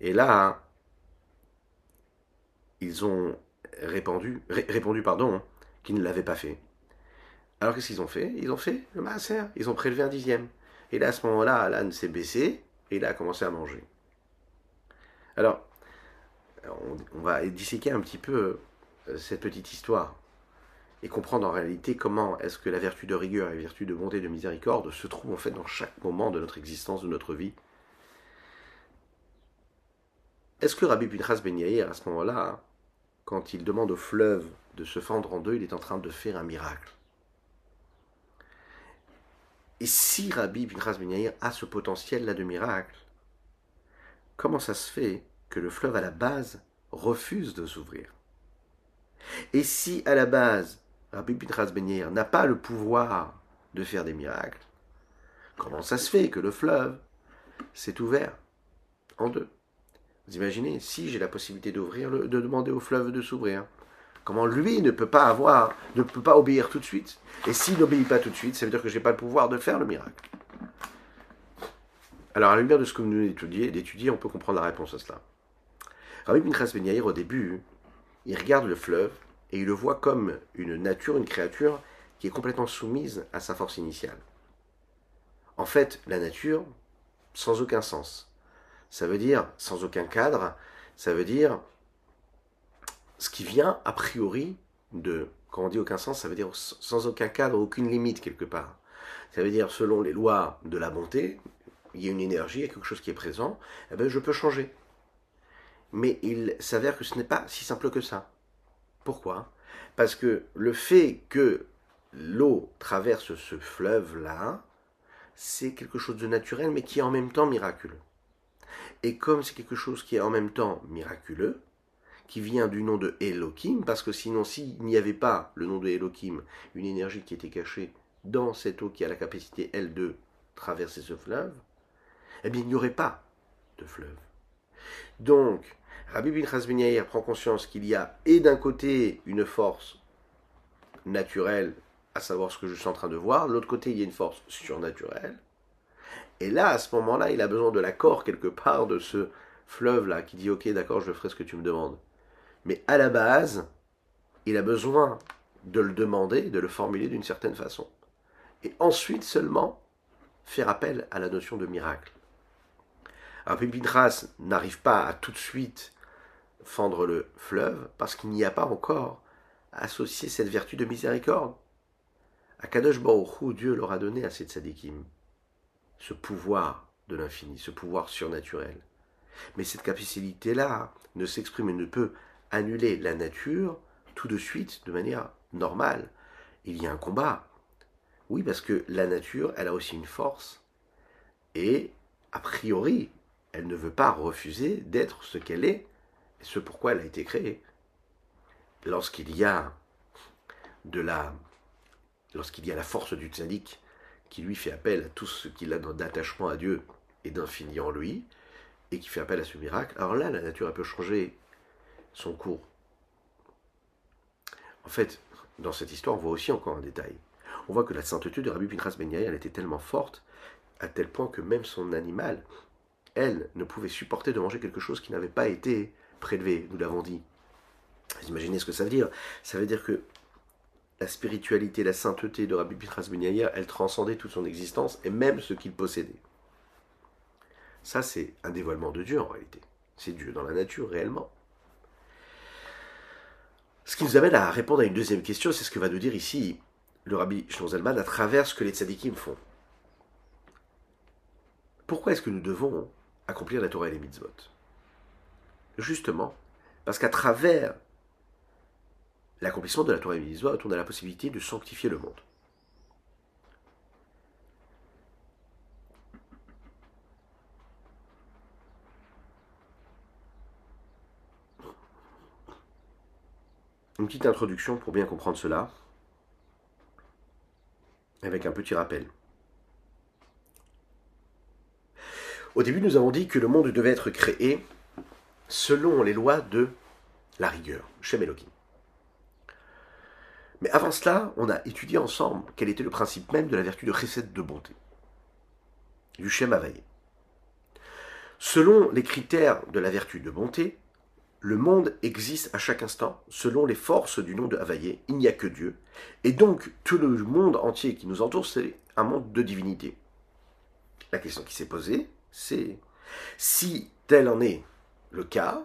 Et là, ils ont répondu, répondu pardon, hein, qu'ils ne l'avaient pas fait. Alors qu'est-ce qu'ils ont fait? Ils ont fait le maaser, ils ont prélevé un dixième. Et là, à ce moment-là, l'âne s'est baissé et il a commencé à manger. Alors, on, va disséquer un petit peu euh, cette petite histoire et comprendre en réalité comment est-ce que la vertu de rigueur et la vertu de bonté et de miséricorde se trouvent en fait dans chaque moment de notre existence, de notre vie. Est-ce que Rabbi Pinchas Ben Yair, à ce moment-là, quand il demande au fleuve de se fendre en deux, il est en train de faire un miracle? Et si Rabbi Pinchas Ben a ce potentiel-là de miracle, comment ça se fait que le fleuve à la base refuse de s'ouvrir Et si à la base Rabbi Pinchas Ben n'a pas le pouvoir de faire des miracles, comment ça se fait que le fleuve s'est ouvert en deux? Vous imaginez, si j'ai la possibilité de demander au fleuve de s'ouvrir, comment lui ne peut pas avoir, ne peut pas obéir tout de suite? Et s'il n'obéit pas tout de suite, ça veut dire que je n'ai pas le pouvoir de faire le miracle. Alors, à la lumière de ce que nous venons d'étudier, on peut comprendre la réponse à cela. Rabbi Pinchas Ben au début, il regarde le fleuve et il le voit comme une nature, une créature qui est complètement soumise à sa force initiale. En fait, la nature, sans aucun sens, ça veut dire sans aucun cadre, ça veut dire ce qui vient a priori de, quand on dit aucun sens, ça veut dire sans aucun cadre, aucune limite quelque part. Ça veut dire selon les lois de la bonté, il y a une énergie, il y a quelque chose qui est présent, eh bien, je peux changer. Mais il s'avère que ce n'est pas si simple que ça. Pourquoi? Parce que le fait que l'eau traverse ce fleuve-là, c'est quelque chose de naturel, mais qui est en même temps miraculeux. Et comme c'est quelque chose qui est en même temps miraculeux, qui vient du nom de Elohim, parce que sinon, s'il n'y avait pas le nom de Elohim, une énergie qui était cachée dans cette eau qui a la capacité, elle, de traverser ce fleuve, eh bien, il n'y aurait pas de fleuve. Donc, Rabbi bin Chazben prend conscience qu'il y a, et d'un côté, une force naturelle à savoir ce que je suis en train de voir, de l'autre côté, il y a une force surnaturelle. Et là, à ce moment-là, il a besoin de l'accord quelque part de ce fleuve-là qui dit Ok, d'accord, je ferai ce que tu me demandes. Mais à la base, il a besoin de le demander, de le formuler d'une certaine façon. Et ensuite seulement faire appel à la notion de miracle. Alors Pépidras n'arrive pas à tout de suite fendre le fleuve parce qu'il n'y a pas encore associé cette vertu de miséricorde. Akadosh Baruch Dieu leur a donné à ces tzadikim ce pouvoir de l'infini, ce pouvoir surnaturel. Mais cette capacité-là ne s'exprime et ne peut annuler la nature tout de suite de manière normale. Il y a un combat. Oui, parce que la nature, elle a aussi une force. Et, a priori, elle ne veut pas refuser d'être ce qu'elle est, ce pourquoi elle a été créée. Lorsqu'il y a de la lorsqu'il y a la force du tzaddik qui lui fait appel à tout ce qu'il a d'attachement à Dieu et d'infini en lui, et qui fait appel à ce miracle, alors là, la nature a peut changer son cours. En fait, dans cette histoire, on voit aussi encore un détail. On voit que la sainteté de Rabbi Pinchas Ben elle était tellement forte, à tel point que même son animal, elle, ne pouvait supporter de manger quelque chose qui n'avait pas été prélevé, nous l'avons dit. Vous imaginez ce que ça veut dire Ça veut dire que la spiritualité, la sainteté de Rabbi Ben elle transcendait toute son existence et même ce qu'il possédait. Ça, c'est un dévoilement de Dieu en réalité. C'est Dieu dans la nature réellement. Ce qui nous amène à répondre à une deuxième question, c'est ce que va nous dire ici le rabbi Zalman à travers ce que les tzadikim font. Pourquoi est-ce que nous devons accomplir la Torah et les mitzvot? Justement, parce qu'à travers l'accomplissement de la Torah mitzvot, on a la possibilité de sanctifier le monde. Une petite introduction pour bien comprendre cela, avec un petit rappel. Au début, nous avons dit que le monde devait être créé selon les lois de la rigueur, Shem Elohim. Mais avant cela, on a étudié ensemble quel était le principe même de la vertu de recette de bonté, du Shem Havaï. Selon les critères de la vertu de bonté, le monde existe à chaque instant selon les forces du nom de Havaïe, il n'y a que Dieu, et donc tout le monde entier qui nous entoure, c'est un monde de divinité. La question qui s'est posée, c'est si tel en est le cas,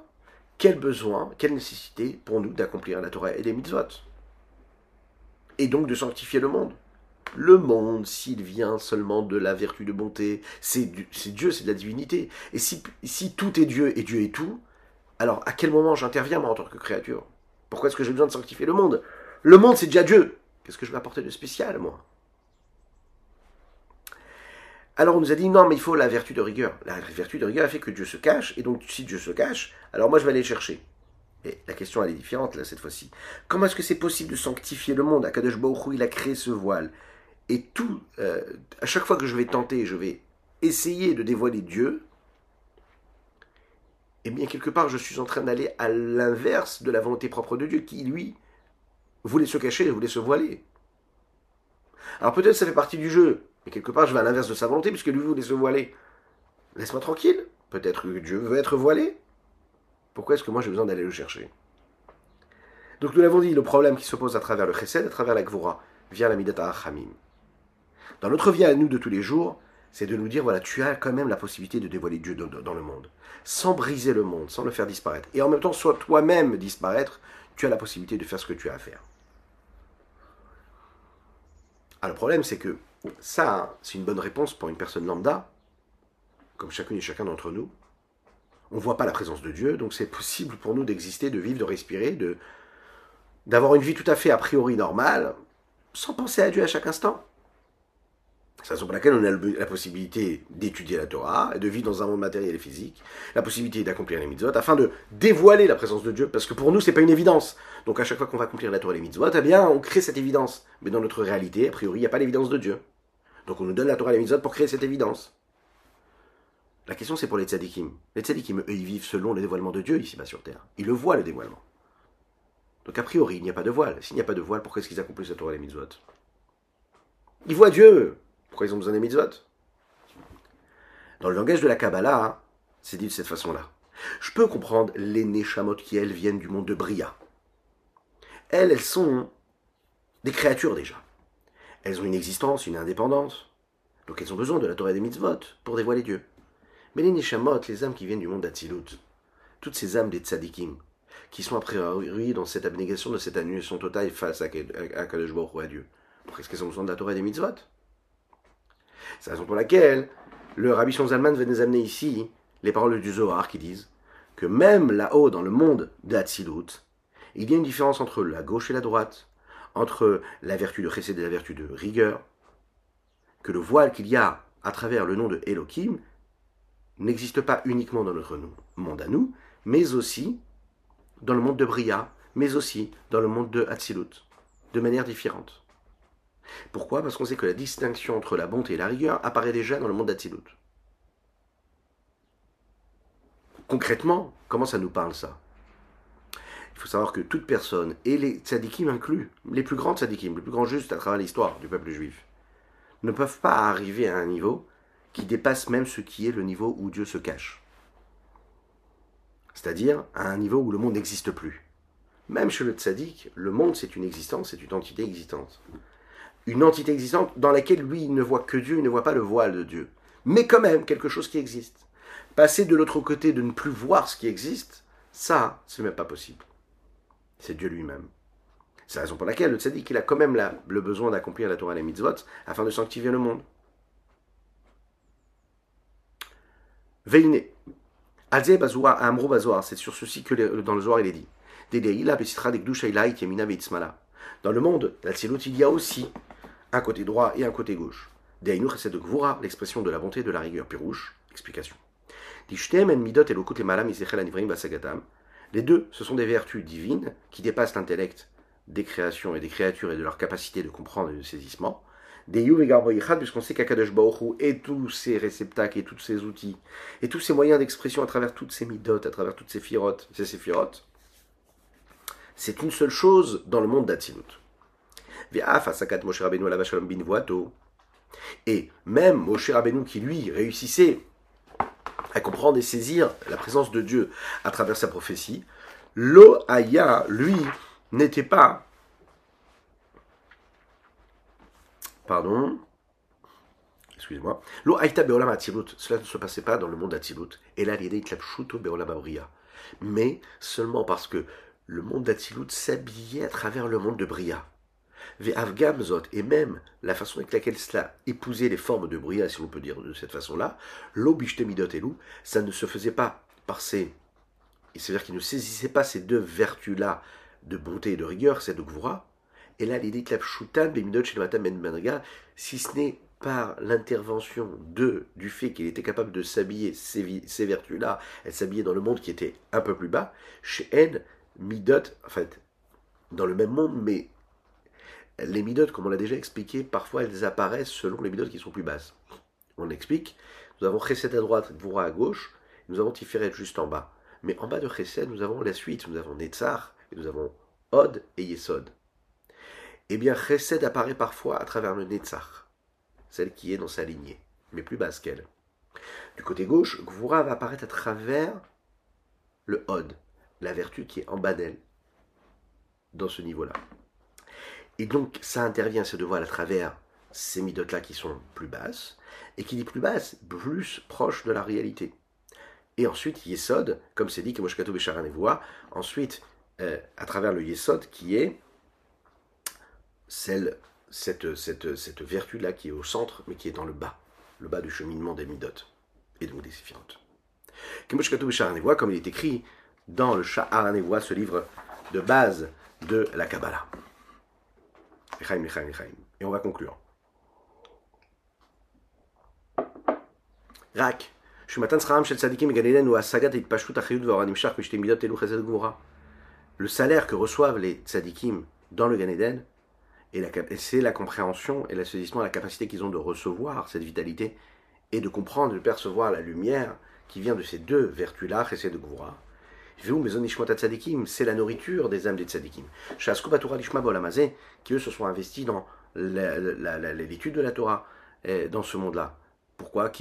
quel besoin, quelle nécessité pour nous d'accomplir la Torah et les mitzvot Et donc de sanctifier le monde. Le monde, s'il vient seulement de la vertu de bonté, c'est Dieu, c'est de la divinité. Et si, si tout est Dieu et Dieu est tout, alors, à quel moment j'interviens, moi, en tant que créature? Pourquoi est-ce que j'ai besoin de sanctifier le monde? Le monde, c'est déjà Dieu. Qu'est-ce que je vais apporter de spécial, moi? Alors on nous a dit non mais il faut la vertu de rigueur. La vertu de rigueur a fait que Dieu se cache, et donc si Dieu se cache, alors moi je vais aller le chercher. Et la question elle est différente là cette fois-ci. Comment est-ce que c'est possible de sanctifier le monde? Akadosh Baruch il a créé ce voile. Et tout, euh, à chaque fois que je vais tenter, je vais essayer de dévoiler Dieu, eh bien, quelque part, je suis en train d'aller à l'inverse de la volonté propre de Dieu, qui, lui, voulait se cacher, voulait se voiler. Alors peut-être ça fait partie du jeu, mais quelque part, je vais à l'inverse de sa volonté, puisque lui voulait se voiler. Laisse-moi tranquille. Peut-être que Dieu veut être voilé. Pourquoi est-ce que moi j'ai besoin d'aller le chercher? Donc nous l'avons dit, le problème qui s'oppose à travers le chesed, à travers la gvura, via la midata achamim. Dans notre vie à nous de tous les jours, c'est de nous dire, voilà, tu as quand même la possibilité de dévoiler Dieu dans le monde sans briser le monde, sans le faire disparaître. Et en même temps, soit toi-même disparaître, tu as la possibilité de faire ce que tu as à faire. Alors le problème, c'est que ça, c'est une bonne réponse pour une personne lambda, comme chacune et chacun d'entre nous. On ne voit pas la présence de Dieu, donc c'est possible pour nous d'exister, de vivre, de respirer, d'avoir une vie tout à fait a priori normale, sans penser à Dieu à chaque instant. C'est la raison pour laquelle on a la possibilité d'étudier la Torah et de vivre dans un monde matériel et physique, la possibilité d'accomplir les mitzvot, afin de dévoiler la présence de Dieu, parce que pour nous, c'est pas une évidence. Donc à chaque fois qu'on va accomplir la Torah et les mitzvot, eh bien, on crée cette évidence. Mais dans notre réalité, a priori, il n'y a pas l'évidence de Dieu. Donc on nous donne la Torah et les mitzvot pour créer cette évidence. La question, c'est pour les tzadikim. Les tzadikim, eux, ils vivent selon le dévoilement de Dieu ici-bas sur terre. Ils le voient, le dévoilement. Donc a priori, il n'y a pas de voile. S'il n'y a pas de voile, pourquoi est-ce qu'ils accomplissent la Torah et les mitzvot Ils voient Dieu. Pourquoi ils ont besoin des mitzvot Dans le langage de la Kabbalah, c'est dit de cette façon-là. Je peux comprendre les Neshamot qui, elles, viennent du monde de Bria. Elles, elles sont des créatures déjà. Elles ont une existence, une indépendance. Donc elles ont besoin de la Torah des mitzvot pour dévoiler Dieu. Mais les Neshamot, les âmes qui viennent du monde d'Atsilut, toutes ces âmes des tzadikim, qui sont a priori dans cette abnégation, de cette annulation totale face à, Kadosh ou à Dieu. Pourquoi est-ce qu'elles ont besoin de la Torah des mitzvot? C'est la raison pour laquelle le Rabbi Zalman veut nous amener ici les paroles du Zohar qui disent que même là-haut, dans le monde d'Atsilut, il y a une différence entre la gauche et la droite, entre la vertu de chesed et la vertu de rigueur, que le voile qu'il y a à travers le nom de Elohim n'existe pas uniquement dans notre monde à nous, mais aussi dans le monde de Bria, mais aussi dans le monde de Hatzilut, de manière différente. Pourquoi? Parce qu'on sait que la distinction entre la bonté et la rigueur apparaît déjà dans le monde d'Hatzilut. Concrètement, comment ça nous parle ça? Il faut savoir que toute personne, et les tzadikim inclus, les plus grands tzadikim, les plus grands justes à travers l'histoire du peuple juif, ne peuvent pas arriver à un niveau qui dépasse même ce qui est le niveau où Dieu se cache. C'est-à-dire à un niveau où le monde n'existe plus. Même chez le tzaddik, le monde c'est une existence, c'est une entité existante. Une entité existante dans laquelle lui il ne voit que Dieu, il ne voit pas le voile de Dieu. Mais quand même quelque chose qui existe. Passer de l'autre côté, de ne plus voir ce qui existe, ça, c'est même pas possible. C'est Dieu lui-même. C'est la raison pour laquelle le tzaddik, il a quand même le besoin d'accomplir la Torah et les mitzvot afin de sanctifier le monde. Veine. C'est sur ceci que dans le Zohar il est dit. Dans le monde, il y a aussi un côté droit et un côté gauche. c'est de Gvura, l'expression de la bonté de la rigueur. Pirouche, explication. Les deux, ce sont des vertus divines qui dépassent l'intellect des créations et des créatures et de leur capacité de comprendre et de saisissement. Des puisqu'on sait qu'Akadosh Baruch et tous ces réceptacles et tous ces outils et tous ces moyens d'expression à travers toutes ces midotes, à travers toutes ces firotes, ces séphirotes, c'est une seule chose dans le monde d'Atsilut. Et même Moshe Rabbeinu qui lui réussissait à comprendre et saisir la présence de Dieu à travers sa prophétie, Lo Aya, lui, n'était pas. Pardon. Excusez-moi. Lo Aïta Beolam Atilut. Cela ne se passait pas dans le monde d'Atilut. Et là, l'idée Klapshuto Beolam Abria. Mais seulement parce que le monde d'Atilut s'habillait à travers le monde de Bria. Et même la façon avec laquelle cela épousait les formes de Bria, si on peut dire de cette façon-là, l'obishtemidot elou, ça ne se faisait pas par ces. C'est-à-dire qu'il ne saisissait pas ces deux vertus-là de bonté et de rigueur, c'est de. Et là, l'idée que la bemidot ben si ce n'est par l'intervention de, du fait qu'il était capable de s'habiller ces, ces vertus-là, elle s'habillait dans le monde qui était un peu plus bas, chez elle, midot, en fait, dans le même monde, mais les midotes, comme on l'a déjà expliqué, parfois elles apparaissent selon les midotes qui sont plus basses. On explique, nous avons Chesed à droite, Voura à gauche, nous avons Tiferet juste en bas. Mais en bas de Chesed, nous avons la suite, nous avons Netzar, et nous avons Od et Yesod. Eh bien, Chesed apparaît parfois à travers le Netzar, celle qui est dans sa lignée, mais plus basse qu'elle. Du côté gauche, Gvura va apparaître à travers le Od, la vertu qui est en bas d'elle, dans ce niveau-là. Et donc, ça intervient, ce devoir à travers ces midotes-là qui sont plus basses, et qui dit plus basses, plus proches de la réalité. Et ensuite, Yesod, comme c'est dit que Moshkato Bécharan ensuite, euh, à travers le Yesod, qui est celle, cette, cette, cette vertu-là qui est au centre, mais qui est dans le bas, le bas du cheminement des midotes, et donc des Bécharan voit, comme il est écrit dans le Sha'ar voit, ce livre de base de la Kabbalah. Et on va conclure. Le salaire que reçoivent les tzadikim dans le Gan Eden, c'est la compréhension et l'association la capacité qu'ils ont de recevoir cette vitalité et de comprendre, de percevoir la lumière qui vient de ces deux vertus-là, Chesed de Gvura, c'est la nourriture des âmes des tzadikim. Qui eux se sont investis dans l'étude de la Torah dans ce monde-là. Pourquoi?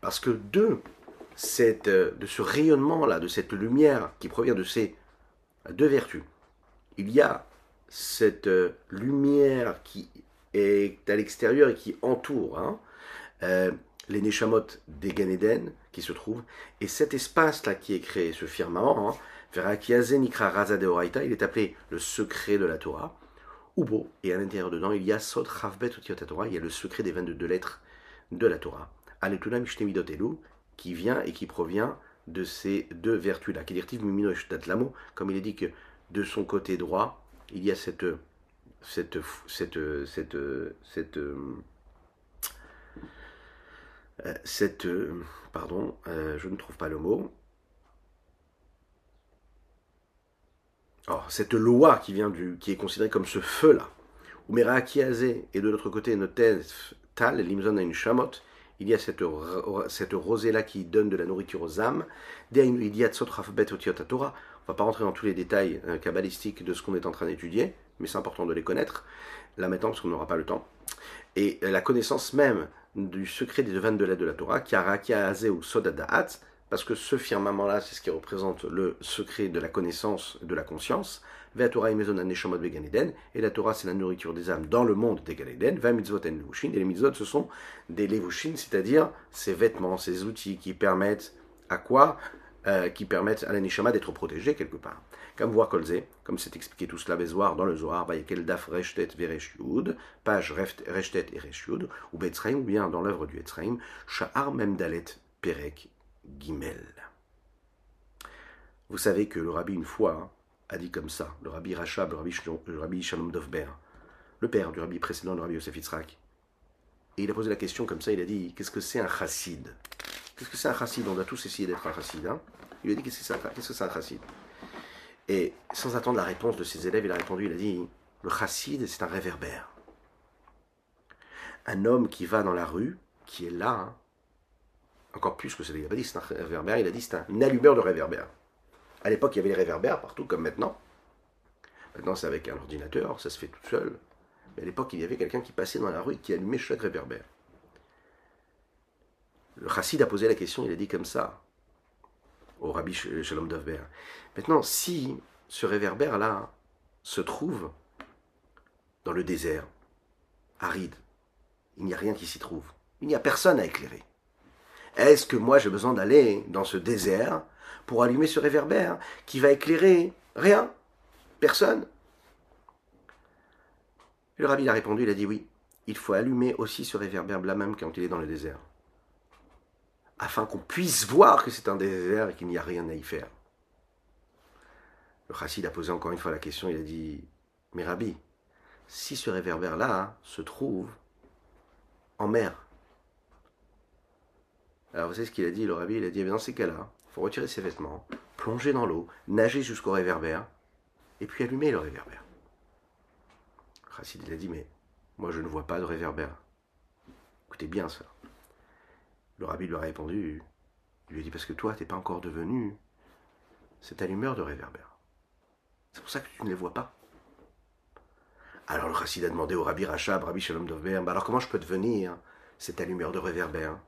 Parce que de, cette, de ce rayonnement-là, de cette lumière qui provient de ces deux vertus, il y a cette lumière qui est à l'extérieur et qui entoure hein, euh, les Neshamot des Gan qui se trouvent, et cet espace-là qui est créé, ce firmament, hein, il est appelé le secret de la Torah, Ubo, et à l'intérieur dedans, il y a Sod Chavbet Torah, il y a le secret des 22 lettres de la Torah. Aletuna Mishtemidot qui vient et qui provient de ces deux vertus-là. Comme il est dit que de son côté droit, il y a cette cette, cette, cette, cette, cette, pardon, euh, je ne trouve pas le mot. Alors, cette loi qui vient du, qui est considérée comme ce feu-là, Kiazé, et de l'autre côté, Notef Tal, Limzon une chamotte, il y a cette, cette rosée-là qui donne de la nourriture aux âmes. Il y a Torah. On va pas rentrer dans tous les détails euh, kabbalistiques de ce qu'on est en train d'étudier, mais c'est important de les connaître, là maintenant, parce qu'on n'aura pas le temps. Et la connaissance même du secret des 22 lettres de la Torah, Kiarakia ou Sodadaat, parce que ce firmament-là, c'est ce qui représente le secret de la connaissance, de la conscience. Torah et la Torah, c'est la nourriture des âmes dans le monde des Ganeden. Va mitzvot et les mitzvot, ce sont des levushin, c'est-à-dire ces vêtements, ces outils qui permettent à quoi? Euh, Qui permettent à la d'être protégée quelque part. Comme voir Kolze, comme c'est expliqué tout cela Bézoar dans le Zohar, quel Daf Reshtet Vereshiud, page Reshtet et ou Betzraim, ou bien dans l'œuvre du Etzraim, Sha'ar Memdalet Perek Gimel. Vous savez que le rabbi, une fois, a dit comme ça, le rabbi Rachab, le rabbi, le Shalom Dovber, le père du rabbi précédent, le rabbi Yosef Yitzhak. Et il a posé la question comme ça, il a dit Qu'est-ce que c'est un chassid? Qu'est-ce que c'est un chassid? On doit tous essayer d'être un chassid. Hein il a dit Qu'est-ce que c'est un chassid? Et sans attendre la réponse de ses élèves, il a répondu, il a dit, le chassid, c'est un réverbère. Un homme qui va dans la rue, qui est là, hein, encore plus que ce qu'il pas dit, c'est un réverbère, il a dit, c'est un allumeur de réverbère. À l'époque, il y avait les réverbères partout, comme maintenant. Maintenant, c'est avec un ordinateur, ça se fait tout seul. Mais à l'époque, il y avait quelqu'un qui passait dans la rue et qui allumait chaque réverbère. Le chassid a posé la question, il a dit comme ça au rabbi Shalom Dovber. Maintenant, si ce réverbère-là se trouve dans le désert, aride, il n'y a rien qui s'y trouve. Il n'y a personne à éclairer. Est-ce que moi j'ai besoin d'aller dans ce désert pour allumer ce réverbère qui va éclairer rien Personne? Le rabbi a répondu, il a dit oui, il faut allumer aussi ce réverbère-là même quand il est dans le désert afin qu'on puisse voir que c'est un désert et qu'il n'y a rien à y faire. Le chassid a posé encore une fois la question, il a dit, mais Rabbi, si ce réverbère-là se trouve en mer, alors vous savez ce qu'il a dit, le Rabbi, il a dit, eh dans ces cas-là, il faut retirer ses vêtements, plonger dans l'eau, nager jusqu'au réverbère, et puis allumer le réverbère. Le chassid, il a dit, mais moi je ne vois pas de réverbère. Écoutez bien ça. Le rabbi lui a répondu, il lui a dit parce que toi, tu n'es pas encore devenu cette allumeur de réverbère. C'est pour ça que tu ne les vois pas. Alors le chassid a demandé au rabbi Rachab, rabbi Shalom Dovber, bah alors comment je peux devenir cette allumeur de réverbère?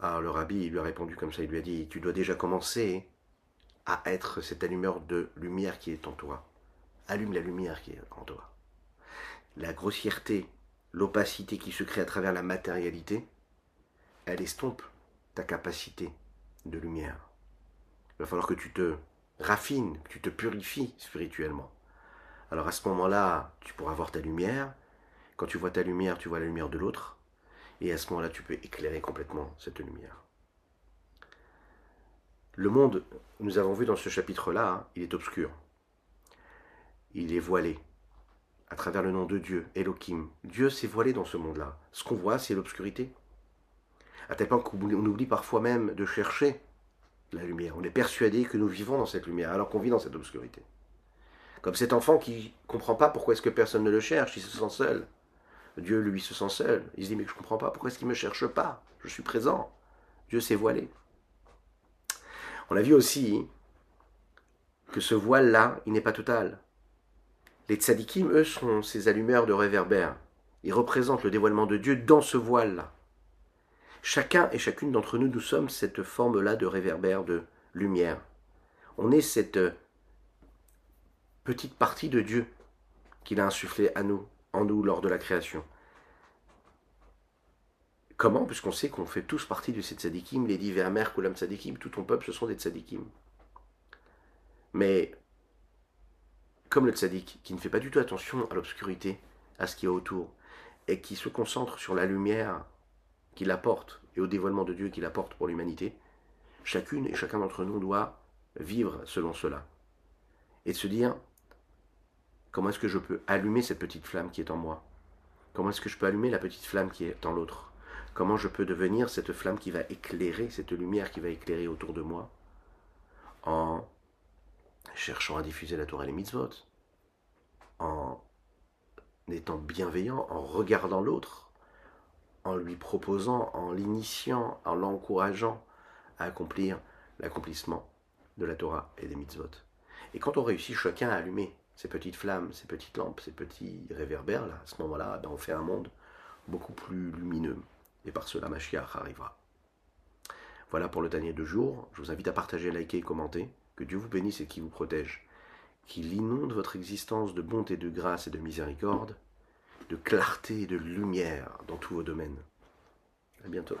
Alors le rabbi lui a répondu comme ça, il lui a dit, tu dois déjà commencer à être cette allumeur de lumière qui est en toi. Allume la lumière qui est en toi. La grossièreté, l'opacité qui se crée à travers la matérialité, elle estompe ta capacité de lumière. Il va falloir que tu te raffines, que tu te purifies spirituellement. Alors à ce moment-là, tu pourras voir ta lumière. Quand tu vois ta lumière, tu vois la lumière de l'autre. Et à ce moment-là, tu peux éclairer complètement cette lumière. Le monde, nous avons vu dans ce chapitre-là, hein, il est obscur. Il est voilé à travers le nom de Dieu, Elohim. Dieu s'est voilé dans ce monde-là. Ce qu'on voit, c'est l'obscurité à tel point qu'on oublie parfois même de chercher la lumière. On est persuadé que nous vivons dans cette lumière, alors qu'on vit dans cette obscurité. Comme cet enfant qui ne comprend pas pourquoi est-ce que personne ne le cherche, il se sent seul. Dieu, lui, se sent seul. Il se dit, mais je ne comprends pas, pourquoi est-ce qu'il ne me cherche pas? Je suis présent. Dieu s'est voilé. On a vu aussi que ce voile-là, il n'est pas total. Les tzadikim, eux, sont ces allumeurs de réverbères. Ils représentent le dévoilement de Dieu dans ce voile-là. Chacun et chacune d'entre nous, nous sommes cette forme-là de réverbère, de lumière. On est cette petite partie de Dieu qu'il a insufflé à nous, en nous, lors de la création. Comment? Puisqu'on sait qu'on fait tous partie de ces tzadikim, les divers mères, Kulam tzadikim, tout ton peuple, ce sont des tzadikim. Mais, comme le tzadik, qui ne fait pas du tout attention à l'obscurité, à ce qui est autour, et qui se concentre sur la lumière qu'il apporte et au dévoilement de Dieu qu'il apporte pour l'humanité, chacune et chacun d'entre nous doit vivre selon cela. Et se dire, comment est-ce que je peux allumer cette petite flamme qui est en moi? Comment est-ce que je peux allumer la petite flamme qui est en l'autre? Comment je peux devenir cette flamme qui va éclairer, cette lumière qui va éclairer autour de moi en cherchant à diffuser la Torah et les mitzvot, en étant bienveillant, en regardant l'autre, en lui proposant, en l'initiant, en l'encourageant à accomplir l'accomplissement de la Torah et des mitzvot. Et quand on réussit chacun à allumer ces petites flammes, ces petites lampes, ces petits réverbères, à ce moment-là, ben, on fait un monde beaucoup plus lumineux et par cela Mashiach arrivera. Voilà pour le dernier de jour. Je vous invite à partager, liker et commenter. Que Dieu vous bénisse et qu'il vous protège. Qu'il inonde votre existence de bonté, de grâce et de miséricorde, de clarté et de lumière dans tous vos domaines. À bientôt.